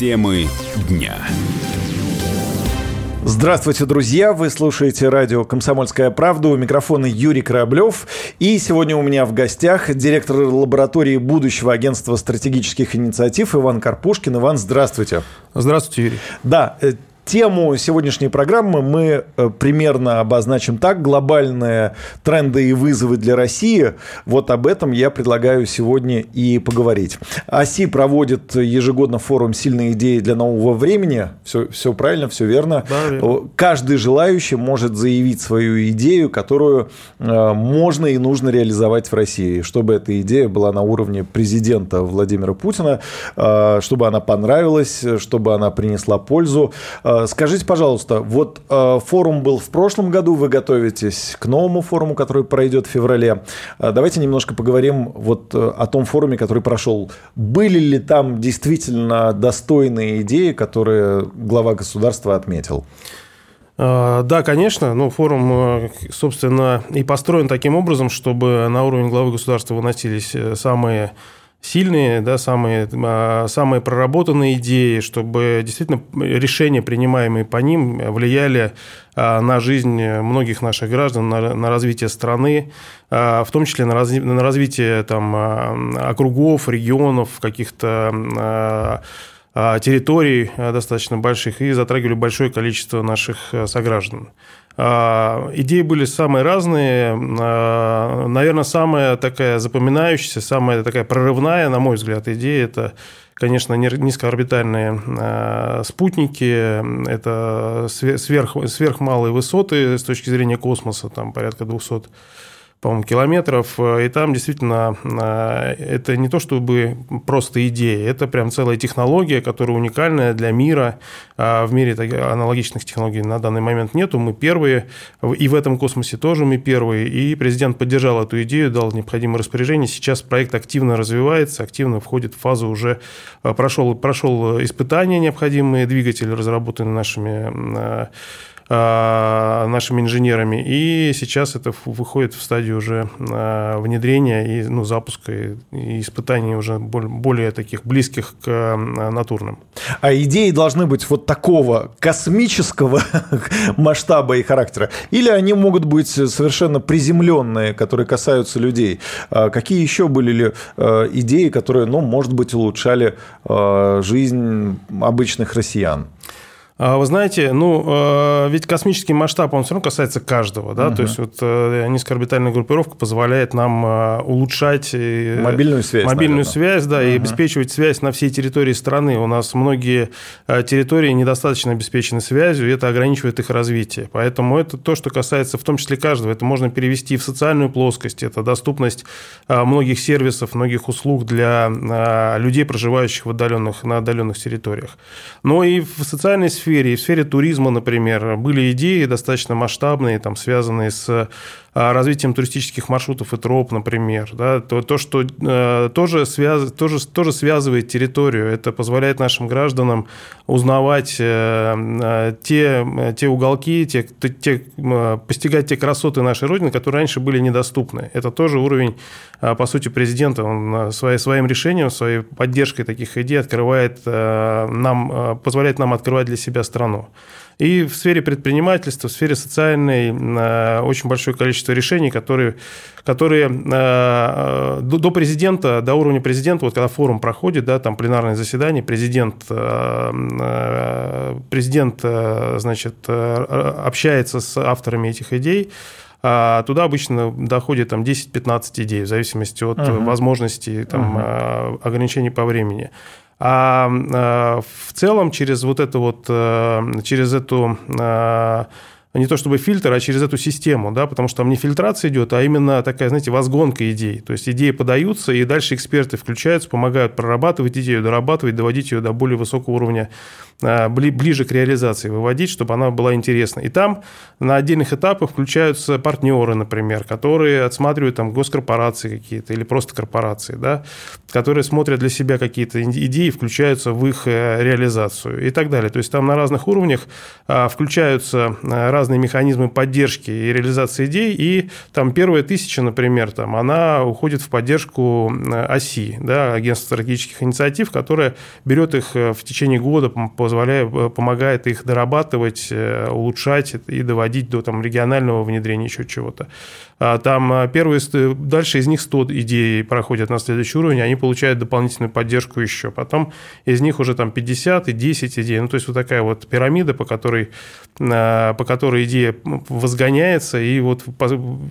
Темы дня. Здравствуйте, друзья! Вы слушаете радио «Комсомольская правда». У микрофона Юрий Кораблев. И сегодня у меня в гостях директор лаборатории будущего агентства стратегических инициатив Иван Карпушкин. Иван, здравствуйте. Здравствуйте, Юрий. Да, э, Тему сегодняшней программы мы э, примерно обозначим так. Глобальные тренды и вызовы для России. Вот об этом я предлагаю сегодня и поговорить. ОСИ проводит ежегодно форум «Сильные идеи для нового времени». Все, все правильно, все верно. Да, верно. Каждый желающий может заявить свою идею, которую э, можно и нужно реализовать в России. Чтобы эта идея была на уровне президента Владимира Путина, э, чтобы она понравилась, чтобы она принесла пользу скажите, пожалуйста, вот э, форум был в прошлом году, вы готовитесь к новому форуму, который пройдет в феврале. Э, давайте немножко поговорим вот о том форуме, который прошел. Были ли там действительно достойные идеи, которые глава государства отметил? Да, конечно. Ну, форум, собственно, и построен таким образом, чтобы на уровень главы государства выносились самые сильные, да, самые, а, самые проработанные идеи, чтобы действительно решения, принимаемые по ним, влияли а, на жизнь многих наших граждан, на, на развитие страны, а, в том числе на, раз, на развитие там, округов, регионов, каких-то территорий достаточно больших и затрагивали большое количество наших сограждан. А, идеи были самые разные. А, Наверное, самая такая запоминающаяся, самая такая прорывная, на мой взгляд, идея – это конечно, низкоорбитальные а, спутники, это сверх, сверхмалые высоты с точки зрения космоса, там порядка 200 по-моему, километров. И там действительно а, это не то чтобы просто идея, это прям целая технология, которая уникальная для мира. А в мире аналогичных технологий на данный момент нету. Мы первые, и в этом космосе тоже мы первые. И президент поддержал эту идею, дал необходимое распоряжение. Сейчас проект активно развивается, активно входит в фазу уже а, прошел, прошел испытания необходимые, двигатели разработаны нашими Э, нашими инженерами. И сейчас это выходит в стадию уже э, внедрения и ну, запуска и испытаний уже более таких близких к э, натурным. А идеи должны быть вот такого космического масштаба и характера? Или они могут быть совершенно приземленные, которые касаются людей? А какие еще были ли идеи, которые, ну, может быть, улучшали жизнь обычных россиян? А вы знаете, ну, э, ведь космический масштаб, он все равно касается каждого, да, угу. то есть вот э, низкоорбитальная группировка позволяет нам э, улучшать мобильную связь, мобильную наверное. связь, да, угу. и обеспечивать связь на всей территории страны. У нас многие территории недостаточно обеспечены связью, и это ограничивает их развитие. Поэтому это то, что касается в том числе каждого. Это можно перевести в социальную плоскость, это доступность многих сервисов, многих услуг для людей, проживающих в отдаленных, на отдаленных территориях. Но и в социальной сфере сфере, и в сфере туризма, например, были идеи достаточно масштабные, там, связанные с развитием туристических маршрутов и троп, например, да, то, то что э, тоже, связ, тоже, тоже связывает территорию. Это позволяет нашим гражданам узнавать э, э, те, те уголки, те, те, постигать те красоты нашей Родины, которые раньше были недоступны. Это тоже уровень, по сути, президента. Он своим, своим решением, своей поддержкой таких идей открывает нам, позволяет нам открывать для себя страну. И в сфере предпринимательства, в сфере социальной э, очень большое количество решений, которые, которые э, до президента, до уровня президента, вот когда форум проходит, да, там пленарное заседание, президент, э, президент значит, общается с авторами этих идей, а туда обычно доходит там 10-15 идей, в зависимости от uh-huh. возможностей, там, uh-huh. ограничений по времени. А, а в целом через вот это вот, э, через эту а, не то чтобы фильтр, а через эту систему, да, потому что там не фильтрация идет, а именно такая, знаете, возгонка идей. То есть идеи подаются, и дальше эксперты включаются, помогают прорабатывать идею, дорабатывать, доводить ее до более высокого уровня Э, ближе к реализации выводить, чтобы она была интересна. И там на отдельных этапах включаются партнеры, например, которые отсматривают там госкорпорации какие-то или просто корпорации, да, которые смотрят для себя какие-то идеи, включаются в их э, реализацию и так далее. То есть там на разных уровнях э, включаются разные механизмы поддержки и реализации идей, и там первая тысяча, например, там, она уходит в поддержку оси, да, агентства стратегических инициатив, которая берет их в течение года, позволяя, помогает их дорабатывать, улучшать и доводить до там, регионального внедрения еще чего-то. А там первые, дальше из них 100 идей проходят на следующий уровень, они получают дополнительную поддержку еще. Потом из них уже там 50 и 10 идей. Ну, то есть вот такая вот пирамида, по которой, по которой идея возгоняется, и вот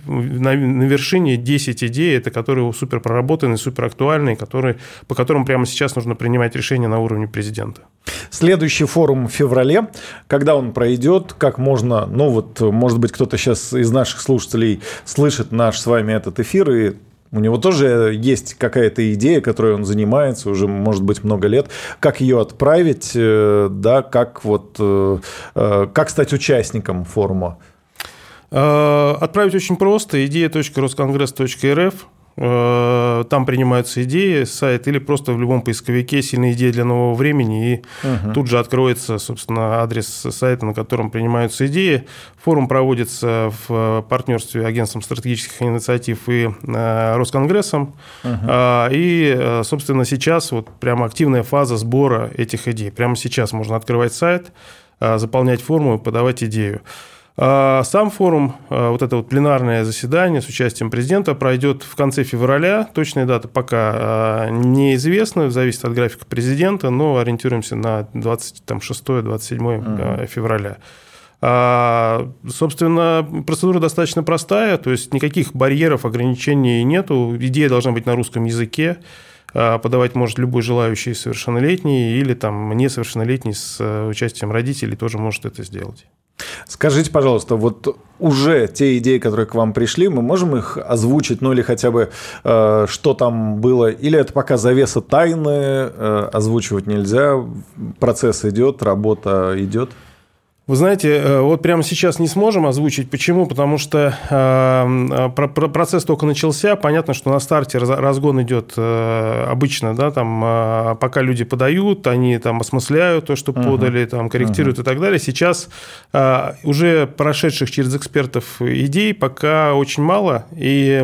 на, вершине 10 идей, это которые супер проработаны, супер актуальные, которые, по которым прямо сейчас нужно принимать решения на уровне президента. Следующий форум в феврале, когда он пройдет, как можно, ну вот, может быть, кто-то сейчас из наших слушателей слышит наш с вами этот эфир и у него тоже есть какая-то идея, которой он занимается уже, может быть, много лет. Как ее отправить, э, да, как вот, э, э, как стать участником форума? Отправить очень просто. Идея.росконгресс.рф там принимаются идеи, сайт, или просто в любом поисковике «Сильные идеи для нового времени», и угу. тут же откроется, собственно, адрес сайта, на котором принимаются идеи. Форум проводится в партнерстве агентством стратегических инициатив и э, Росконгрессом. Угу. И, э, собственно, сейчас вот прямо активная фаза сбора этих идей. Прямо сейчас можно открывать сайт, заполнять форму и подавать идею. А, сам форум, а, вот это вот пленарное заседание с участием президента пройдет в конце февраля. Точная дата пока а, неизвестна, зависит от графика президента, но ориентируемся на 26-27 угу. февраля. Собственно, процедура достаточно простая, то есть никаких барьеров, ограничений нету. Идея должна быть на русском языке. Подавать может любой желающий совершеннолетний или там несовершеннолетний с э, участием родителей тоже может это сделать. Скажите, пожалуйста, вот уже те идеи, которые к вам пришли, мы можем их озвучить, ну или хотя бы э, что там было, или это пока завеса тайны, э, озвучивать нельзя, процесс идет, работа идет? Вы знаете, э, вот прямо сейчас не сможем озвучить. Почему? Потому что э, процесс только начался. Понятно, что на старте разгон идет э, обычно, да, там, пока люди подают, они там осмысляют то, что подали, там, корректируют uh и так далее. Сейчас уже прошедших через экспертов идей пока очень мало, и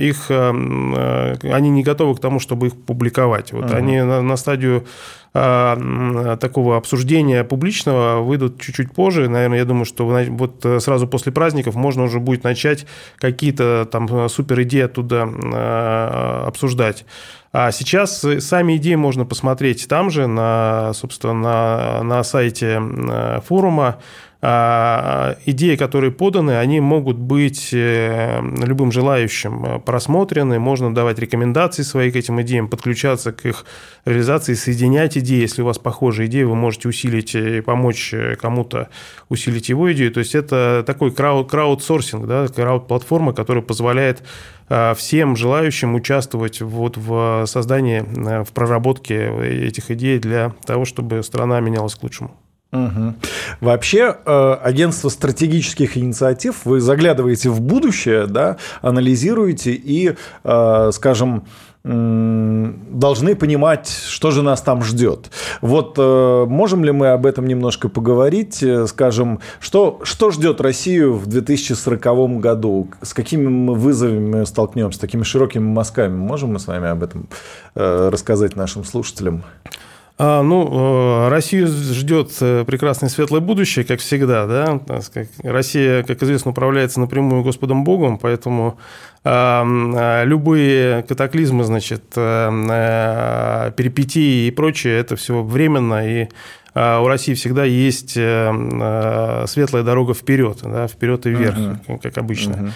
их, они не готовы к тому, чтобы их публиковать. Вот uh они на, на стадию такого обсуждения публичного выйдут чуть-чуть позже. Наверное, я думаю, что вот э, сразу после праздников можно уже будет начать какие-то там супер идеи оттуда а, обсуждать. А сейчас сами идеи можно посмотреть там же, на, собственно, на, на сайте э, форума. А, идеи, которые поданы, они могут быть э, любым желающим э, просмотрены, можно давать рекомендации свои к этим идеям, подключаться к их реализации, соединять идеи. Если у вас похожие идеи, вы можете усилить и помочь э, кому-то усилить его идею. То есть это такой крауд, краудсорсинг, да, крауд-платформа, которая позволяет всем желающим участвовать вот в создании, в проработке этих идей для того, чтобы страна менялась к лучшему. Угу. Вообще, э, агентство стратегических инициатив, вы заглядываете в будущее, да, анализируете и, э, скажем, должны понимать, что же нас там ждет. Вот э, можем ли мы об этом немножко поговорить? Скажем, что, что ждет Россию в 2040 году? С какими мы вызовами столкнемся, с такими широкими мазками? Можем мы с вами об этом рассказать нашим слушателям? А, ну, э, Россию ждет э, прекрасное светлое будущее, как всегда. Да? Россия, как известно, управляется напрямую Господом Богом, поэтому а, а, любые катаклизмы, значит, э, перипетии и прочее, это все временно, и у России всегда есть светлая дорога вперед, да, вперед и вверх, uh-huh. как обычно. Uh-huh.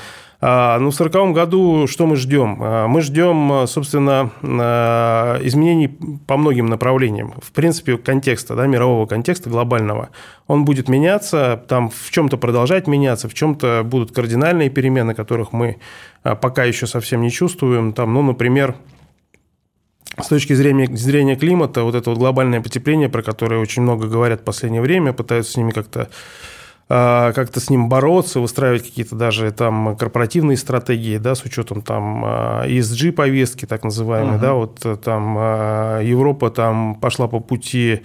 А, ну, в 1940 году что мы ждем? А, мы ждем, собственно, а, изменений по многим направлениям. В принципе, контекста, да, мирового контекста глобального. Он будет меняться, там в чем-то продолжать меняться, в чем-то будут кардинальные перемены, которых мы пока еще совсем не чувствуем. Там, ну, например, с точки зрения, зрения климата, вот это вот глобальное потепление, про которое очень много говорят в последнее время, пытаются с ними как-то как-то с ним бороться, выстраивать какие-то даже там корпоративные стратегии, да, с учетом там ESG повестки, так называемой, uh-huh. да, вот э, там а, Европа там пошла по пути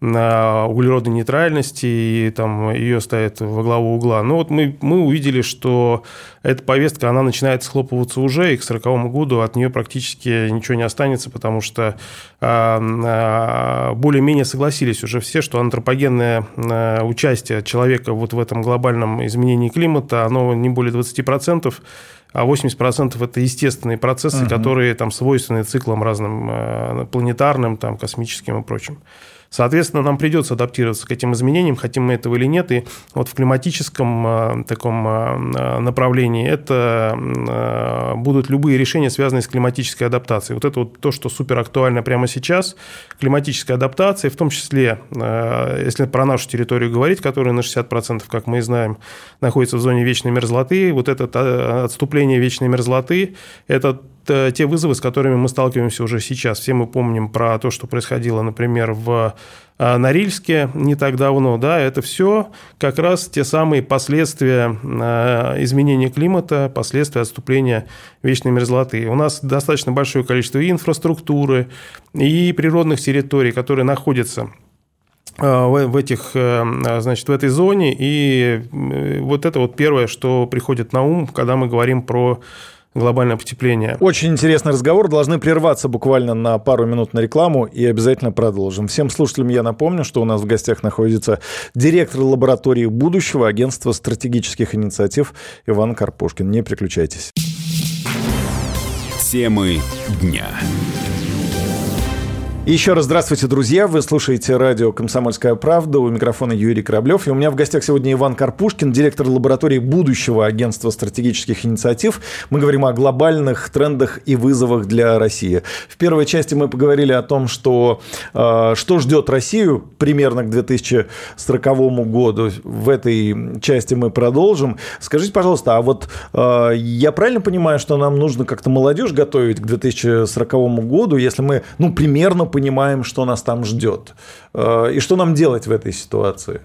углеродной нейтральности, и там ее ставят во главу угла. Но вот мы, мы увидели, что эта повестка, она начинает схлопываться уже, и к 1940 году от нее практически ничего не останется, потому что а, а, более-менее согласились уже все, что антропогенное а, участие человека вот в этом глобальном изменении климата, оно не более 20%, а 80% это естественные процессы, угу. которые там свойственны циклам разным планетарным, там, космическим и прочим. Соответственно, нам придется адаптироваться к этим изменениям, хотим мы этого или нет. И вот в климатическом э, таком э, направлении это э, будут любые решения, связанные с климатической адаптацией. Вот это вот то, что супер актуально прямо сейчас. Климатическая адаптация, в том числе, если про нашу территорию говорить, которая на 60%, как мы и знаем, находится в зоне вечной мерзлоты, вот это отступление вечной мерзлоты, это Э, те вызовы, с которыми мы сталкиваемся уже сейчас. Все мы помним про то, что происходило, например, в э, Норильске не так давно, да, это все как раз те самые последствия э, изменения климата, последствия отступления вечной мерзлоты. У нас достаточно большое количество и инфраструктуры, и природных территорий, которые находятся в этих, значит, в этой зоне. И вот это вот первое, что приходит на ум, когда мы говорим про глобальное потепление. Очень интересный разговор. Должны прерваться буквально на пару минут на рекламу и обязательно продолжим. Всем слушателям я напомню, что у нас в гостях находится директор лаборатории будущего агентства стратегических инициатив Иван Карпушкин. Не переключайтесь. Темы дня. Еще раз здравствуйте, друзья. Вы слушаете радио «Комсомольская правда». У микрофона Юрий Кораблев. И у меня в гостях сегодня Иван Карпушкин, директор лаборатории будущего агентства стратегических инициатив. Мы говорим о глобальных трендах и вызовах для России. В первой части мы поговорили о том, что, э, что ждет Россию примерно к 2040 году. В этой части мы продолжим. Скажите, пожалуйста, а вот э, я правильно понимаю, что нам нужно как-то молодежь готовить к 2040 году, если мы, ну, примерно понимаем, что нас там ждет. Э, и что нам делать в этой ситуации?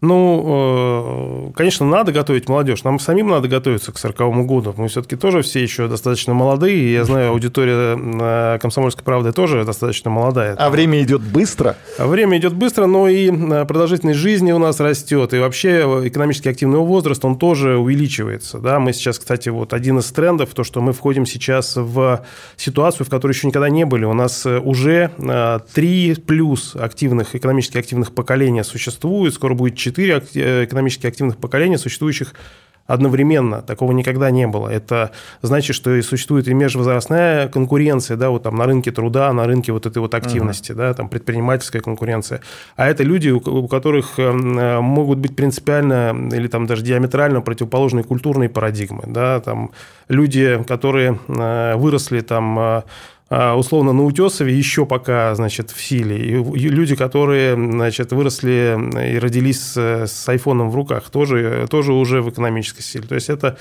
Ну, э, конечно, надо готовить молодежь. Нам самим надо готовиться к 40 году. Мы все-таки тоже все еще достаточно молодые. Я знаю, аудитория э, «Комсомольской правды» тоже достаточно молодая. А время идет быстро? А время идет быстро, но и э, продолжительность жизни у нас растет. И вообще экономически активный возраст, он тоже увеличивается. Да? Мы сейчас, кстати, вот один из трендов, то, что мы входим сейчас в ситуацию, в которой еще никогда не были. У нас уже три плюс активных, экономически активных поколения существует. Скоро будет четыре э, экономически активных поколения, существующих одновременно. Такого никогда не было. Это значит, что и существует и межвозрастная конкуренция, да, вот там на рынке труда, на рынке вот этой вот активности, uh-huh. да, там предпринимательская конкуренция. А это люди, у которых э, могут быть принципиально или там даже диаметрально противоположные культурные парадигмы, да, там люди, которые э, выросли там условно на Утесове еще пока, значит, в силе. И люди, которые, значит, выросли и родились с, айфоном в руках, тоже, тоже уже в экономической силе. То есть это,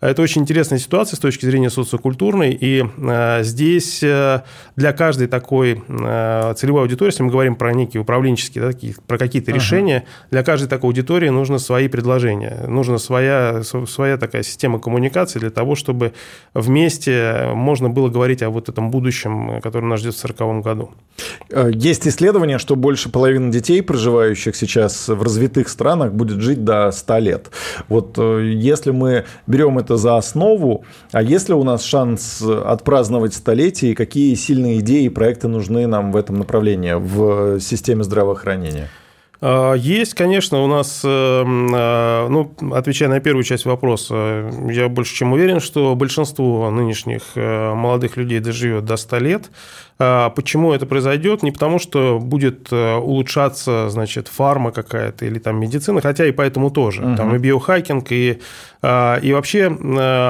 это очень интересная ситуация с точки зрения социокультурной. И а, здесь а, для каждой такой а, целевой аудитории, если мы говорим про некие управленческие, да, такие, про какие-то ага. решения, для каждой такой аудитории нужно свои предложения, нужна своя, своя такая система коммуникации для того, чтобы вместе можно было говорить о вот этом будущем будущем, который нас ждет в 2040 году. Э, есть исследование, что больше половины детей, проживающих сейчас в развитых странах, будет жить до 100 лет. Вот э, если мы берем это за основу, а есть ли у нас шанс отпраздновать столетие, какие сильные идеи и проекты нужны нам в этом направлении, в системе здравоохранения? А, есть, конечно, у нас, э, а, ну, отвечая на первую часть вопроса, я больше чем уверен, что большинство нынешних э, молодых людей доживет до 100 лет. А почему это произойдет? Не потому, что будет э, улучшаться, значит, фарма какая-то или там медицина, хотя и поэтому тоже. Угу. Там и биохакинг, и, и вообще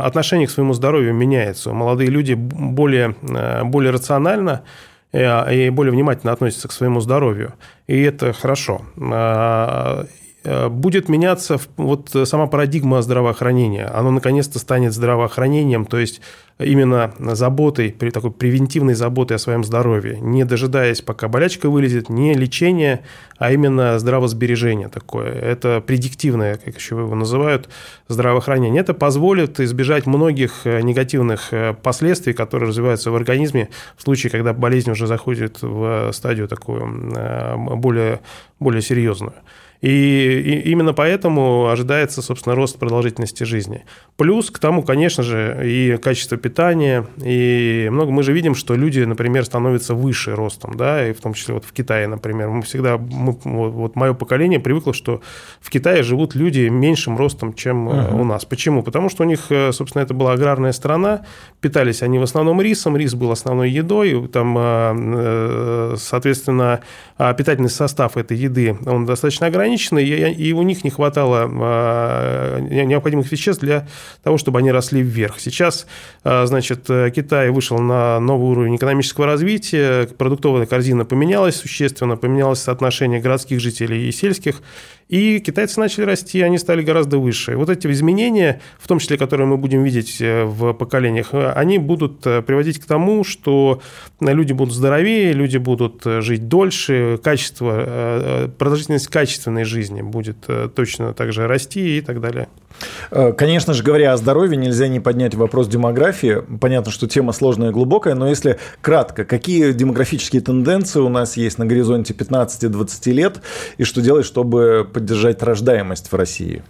отношение к своему здоровью меняется. Молодые люди более, более рационально и более внимательно относятся к своему здоровью. И это хорошо. А, будет меняться вот сама парадигма здравоохранения. Оно наконец-то станет здравоохранением, то есть именно заботой, такой превентивной заботой о своем здоровье, не дожидаясь, пока болячка вылезет, не лечение, а именно здравосбережение такое. Это предиктивное, как еще его называют, здравоохранение. Это позволит избежать многих э, негативных э, последствий, которые развиваются в организме в случае, когда болезнь уже заходит в стадию такую э, более, более серьезную. И, и именно поэтому ожидается, собственно, рост продолжительности жизни. Плюс к тому, конечно же, и качество питания, и много мы же видим, что люди, например, становятся выше ростом, да, и в том числе вот в Китае, например. Мы всегда, мы, вот, вот мое поколение привыкло, что в Китае живут люди меньшим ростом, чем uh-huh. у нас. Почему? Потому что у них, э, собственно, это была аграрная страна, питались они в основном рисом, рис был основной едой, там, э, соответственно, питательный состав этой еды, он достаточно ограниченный, и у них не хватало необходимых веществ для того, чтобы они росли вверх. Сейчас, а, значит, Китай вышел на новый уровень экономического развития, продуктовая корзина поменялась существенно, поменялось соотношение городских жителей и сельских, и китайцы начали расти, они стали гораздо выше. Вот эти изменения, в том числе, которые мы будем видеть э, в поколениях, э, они будут э, приводить к тому, что люди будут здоровее, люди будут жить дольше, качество, продолжительность качественной жизни будет точно также расти и так далее. Конечно же, говоря о здоровье, нельзя не поднять вопрос демографии. Понятно, что тема сложная и глубокая, но если кратко, какие демографические тенденции у нас есть на горизонте 15-20 лет, и что делать, чтобы поддержать рождаемость в России?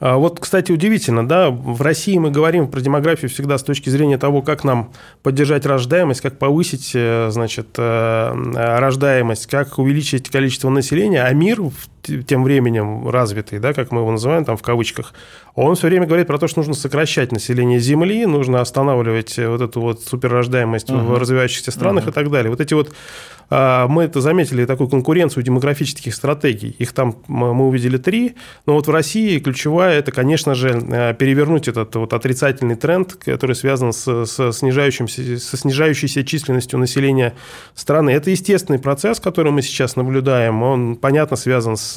А вот, кстати, удивительно, да, в России мы говорим про демографию всегда с точки зрения того, как нам поддержать рождаемость, как повысить, э, значит, э, рождаемость, как увеличить количество населения, а мир тем временем развитый, да, как мы его называем там в кавычках, он все время говорит про то, что нужно сокращать население Земли, нужно останавливать вот эту вот суперрождаемость uh-huh. в развивающихся странах uh-huh. и так далее. Вот эти вот а, мы это заметили, такую конкуренцию демографических стратегий. Их там мы увидели три, но вот в России ключевая – это, конечно же, э, перевернуть этот вот отрицательный тренд, который связан с, с снижающимся, со снижающейся численностью населения страны. Это естественный процесс, который мы сейчас наблюдаем. Он, понятно, связан с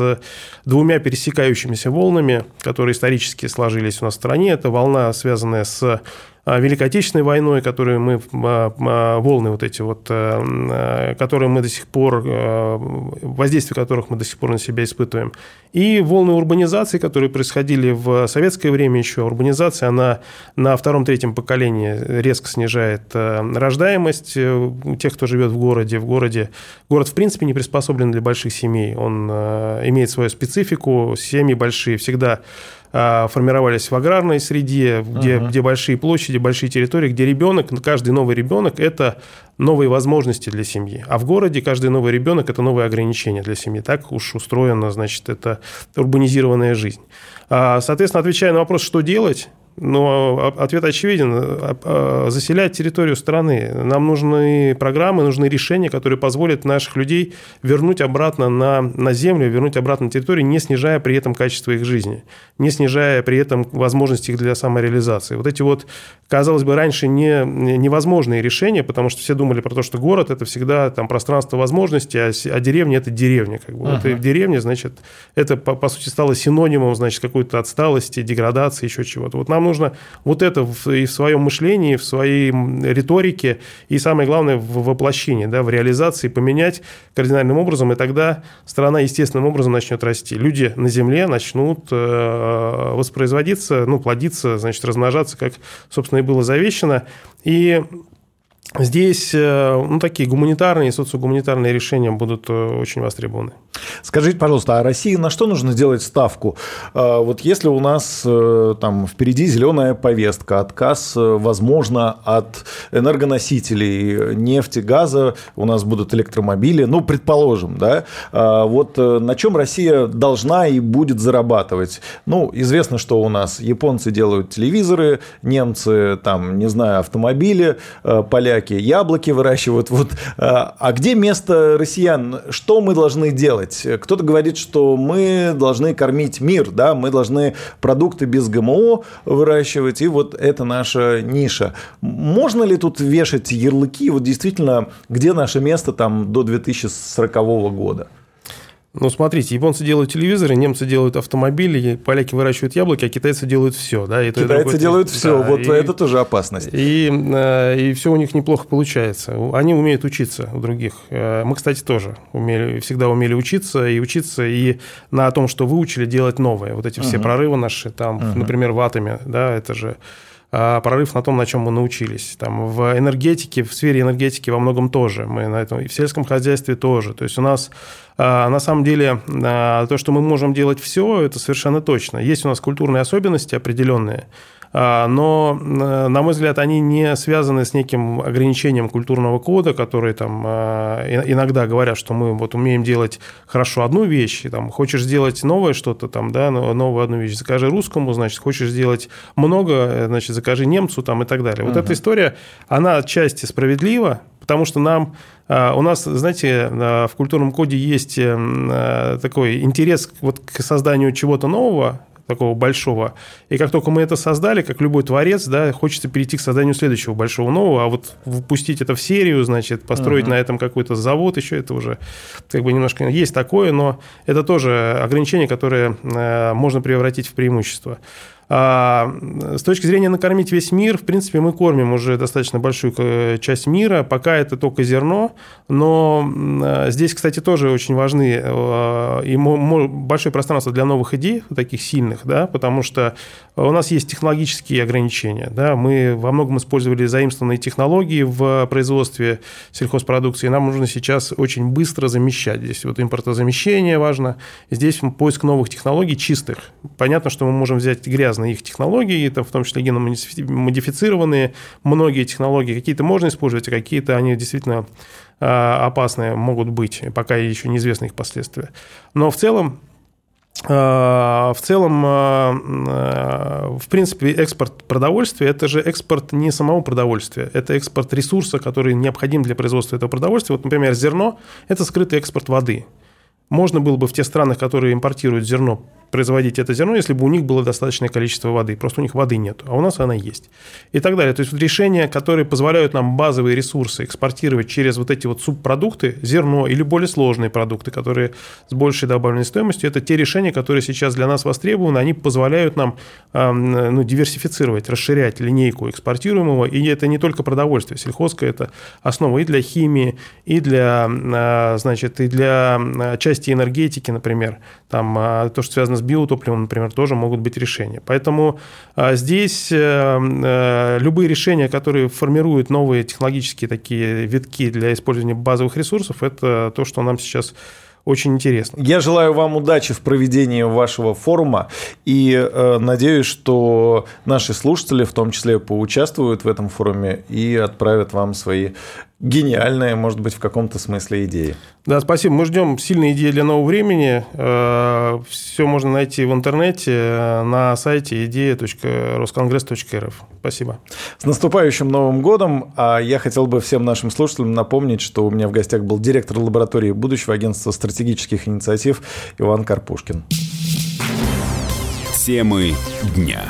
двумя пересекающимися волнами, которые исторически сложились у нас в стране. Это волна, связанная с Великой Отечественной войной, которые мы, а, а, волны вот эти вот, э, э, которые мы до сих пор, э, воздействие которых мы до сих пор на себя испытываем, и волны урбанизации, которые происходили в советское время еще. Урбанизация, она на втором-третьем поколении резко снижает рождаемость тех, кто живет в городе. В городе город, в принципе, не приспособлен для больших семей. Он имеет свою специфику. Семьи большие всегда формировались в аграрной среде, где, uh-huh. где большие площади, большие территории, где ребенок, каждый новый ребенок – это новые возможности для семьи. А в городе каждый новый ребенок – это новые ограничения для семьи. Так уж устроена, значит, это урбанизированная жизнь. А, соответственно, отвечая на вопрос, что делать, но ответ очевиден. Заселять территорию страны. Нам нужны программы, нужны решения, которые позволят наших людей вернуть обратно на, на землю, вернуть обратно на территорию, не снижая при этом качество их жизни, не снижая при этом возможности их для самореализации. Вот эти вот, казалось бы, раньше не, невозможные решения, потому что все думали про то, что город – это всегда там, пространство возможностей, а, а деревня – это деревня. Как бы. Uh-huh. Вот и в деревне, значит, это, по, по сути, стало синонимом, значит, какой-то отсталости, деградации, еще чего-то. Вот нам нам нужно вот это в, и в своем мышлении, в своей риторике, и самое главное, в воплощении, да, в реализации поменять кардинальным образом, и тогда страна естественным образом начнет расти. Люди на Земле начнут э, воспроизводиться, ну, плодиться, значит, размножаться, как, собственно, и было завещено. И Здесь э, ну, такие гуманитарные и социогуманитарные решения будут э, очень востребованы. Скажите, пожалуйста, а России на что нужно сделать ставку? Э, вот если у нас там впереди зеленая повестка, отказ, возможно, от энергоносителей, нефти, газа, у нас будут электромобили, ну, предположим, да, вот на чем Россия должна и будет зарабатывать? Ну, известно, что у нас японцы делают телевизоры, немцы, там, не знаю, автомобили, поляки поляки яблоки выращивают. Вот, а, а где место россиян? Что мы должны делать? Кто-то говорит, что мы должны кормить мир, да, мы должны продукты без ГМО выращивать, и вот это наша ниша. Можно ли тут вешать ярлыки? Вот действительно, где наше место там до 2040 года? Ну, смотрите, японцы делают телевизоры, немцы делают автомобили, поляки выращивают яблоки, а китайцы делают все. Да, и китайцы делают все, да, вот и, это тоже опасность. И, э, и все у них неплохо получается. Они умеют учиться у других. Э, мы, кстати, тоже умели, всегда умели учиться и учиться, и на том, что выучили, делать новое. Вот эти все угу. прорывы наши, там, угу. например, в атоме, да, это же прорыв на том, на чем мы научились. Там, в энергетике, в сфере энергетики во многом тоже. Мы на этом, и в сельском хозяйстве тоже. То есть у нас а, на самом деле а, то, что мы можем делать все, это совершенно точно. Есть у нас культурные особенности определенные, а, но, на мой взгляд, они не связаны с неким ограничением культурного кода, который там иногда говорят, что мы вот умеем делать хорошо одну вещь, и, там, хочешь сделать новое что-то, там, да, новую одну вещь, закажи русскому, значит, хочешь сделать много, значит, закажи немцу там, и так далее. Вот uh-huh. эта история, она отчасти справедлива, потому что нам у нас, знаете, в культурном коде есть э, такой интерес вот к созданию чего-то нового, такого большого. И как только мы это создали, как любой творец, да, хочется перейти к созданию следующего большого нового, а вот выпустить это в серию, значит, построить uh-huh. на этом какой-то завод, еще это уже как бы немножко есть такое, но это тоже ограничение, которое э, можно превратить в преимущество. А, с точки зрения накормить весь мир, в принципе, мы кормим уже достаточно большую э, часть мира. Пока это только зерно, но э, здесь, кстати, тоже очень важны э, и большое пространство для новых идей, таких сильных, да, потому что у нас есть технологические ограничения. Да, мы во многом использовали заимствованные технологии в производстве сельхозпродукции. Нам нужно сейчас очень быстро замещать. Здесь вот импортозамещение важно. Здесь поиск новых технологий чистых. Понятно, что мы можем взять грязные разные их технологии, это в том числе геномодифицированные, многие технологии какие-то можно использовать, а какие-то они действительно а, опасные могут быть, пока еще неизвестны их последствия. Но в целом а, в целом, а, в принципе, экспорт продовольствия – это же экспорт не самого продовольствия, это экспорт ресурса, который необходим для производства этого продовольствия. Вот, например, зерно – это скрытый экспорт воды. Можно было бы в тех странах, которые импортируют зерно, производить это зерно, если бы у них было достаточное количество воды. Просто у них воды нет, а у нас она есть. И так далее. То есть вот решения, которые позволяют нам базовые ресурсы экспортировать через вот эти вот субпродукты, зерно или более сложные продукты, которые с большей добавленной стоимостью, это те решения, которые сейчас для нас востребованы, они позволяют нам ну, диверсифицировать, расширять линейку экспортируемого. И это не только продовольствие. Сельхозка – это основа и для химии, и для, а, значит, и для части энергетики, например. Там а, то, что связано с биотопливом, например, тоже могут быть решения. Поэтому а, здесь э, э, любые решения, которые формируют новые технологические такие витки для использования базовых ресурсов, это то, что нам сейчас очень интересно. Я желаю вам удачи в проведении вашего форума и э, надеюсь, что наши слушатели в том числе поучаствуют в этом форуме и отправят вам свои гениальные, может быть, в каком-то смысле идеи. Да, спасибо. Мы ждем сильные идеи для нового времени. Э, Все можно найти в интернете э, на сайте идея.росконгресс.рф. Спасибо. С наступающим Новым годом. А я хотел бы всем нашим слушателям напомнить, что у меня в гостях был директор лаборатории будущего агентства стратегических инициатив Иван Карпушкин. Темы дня.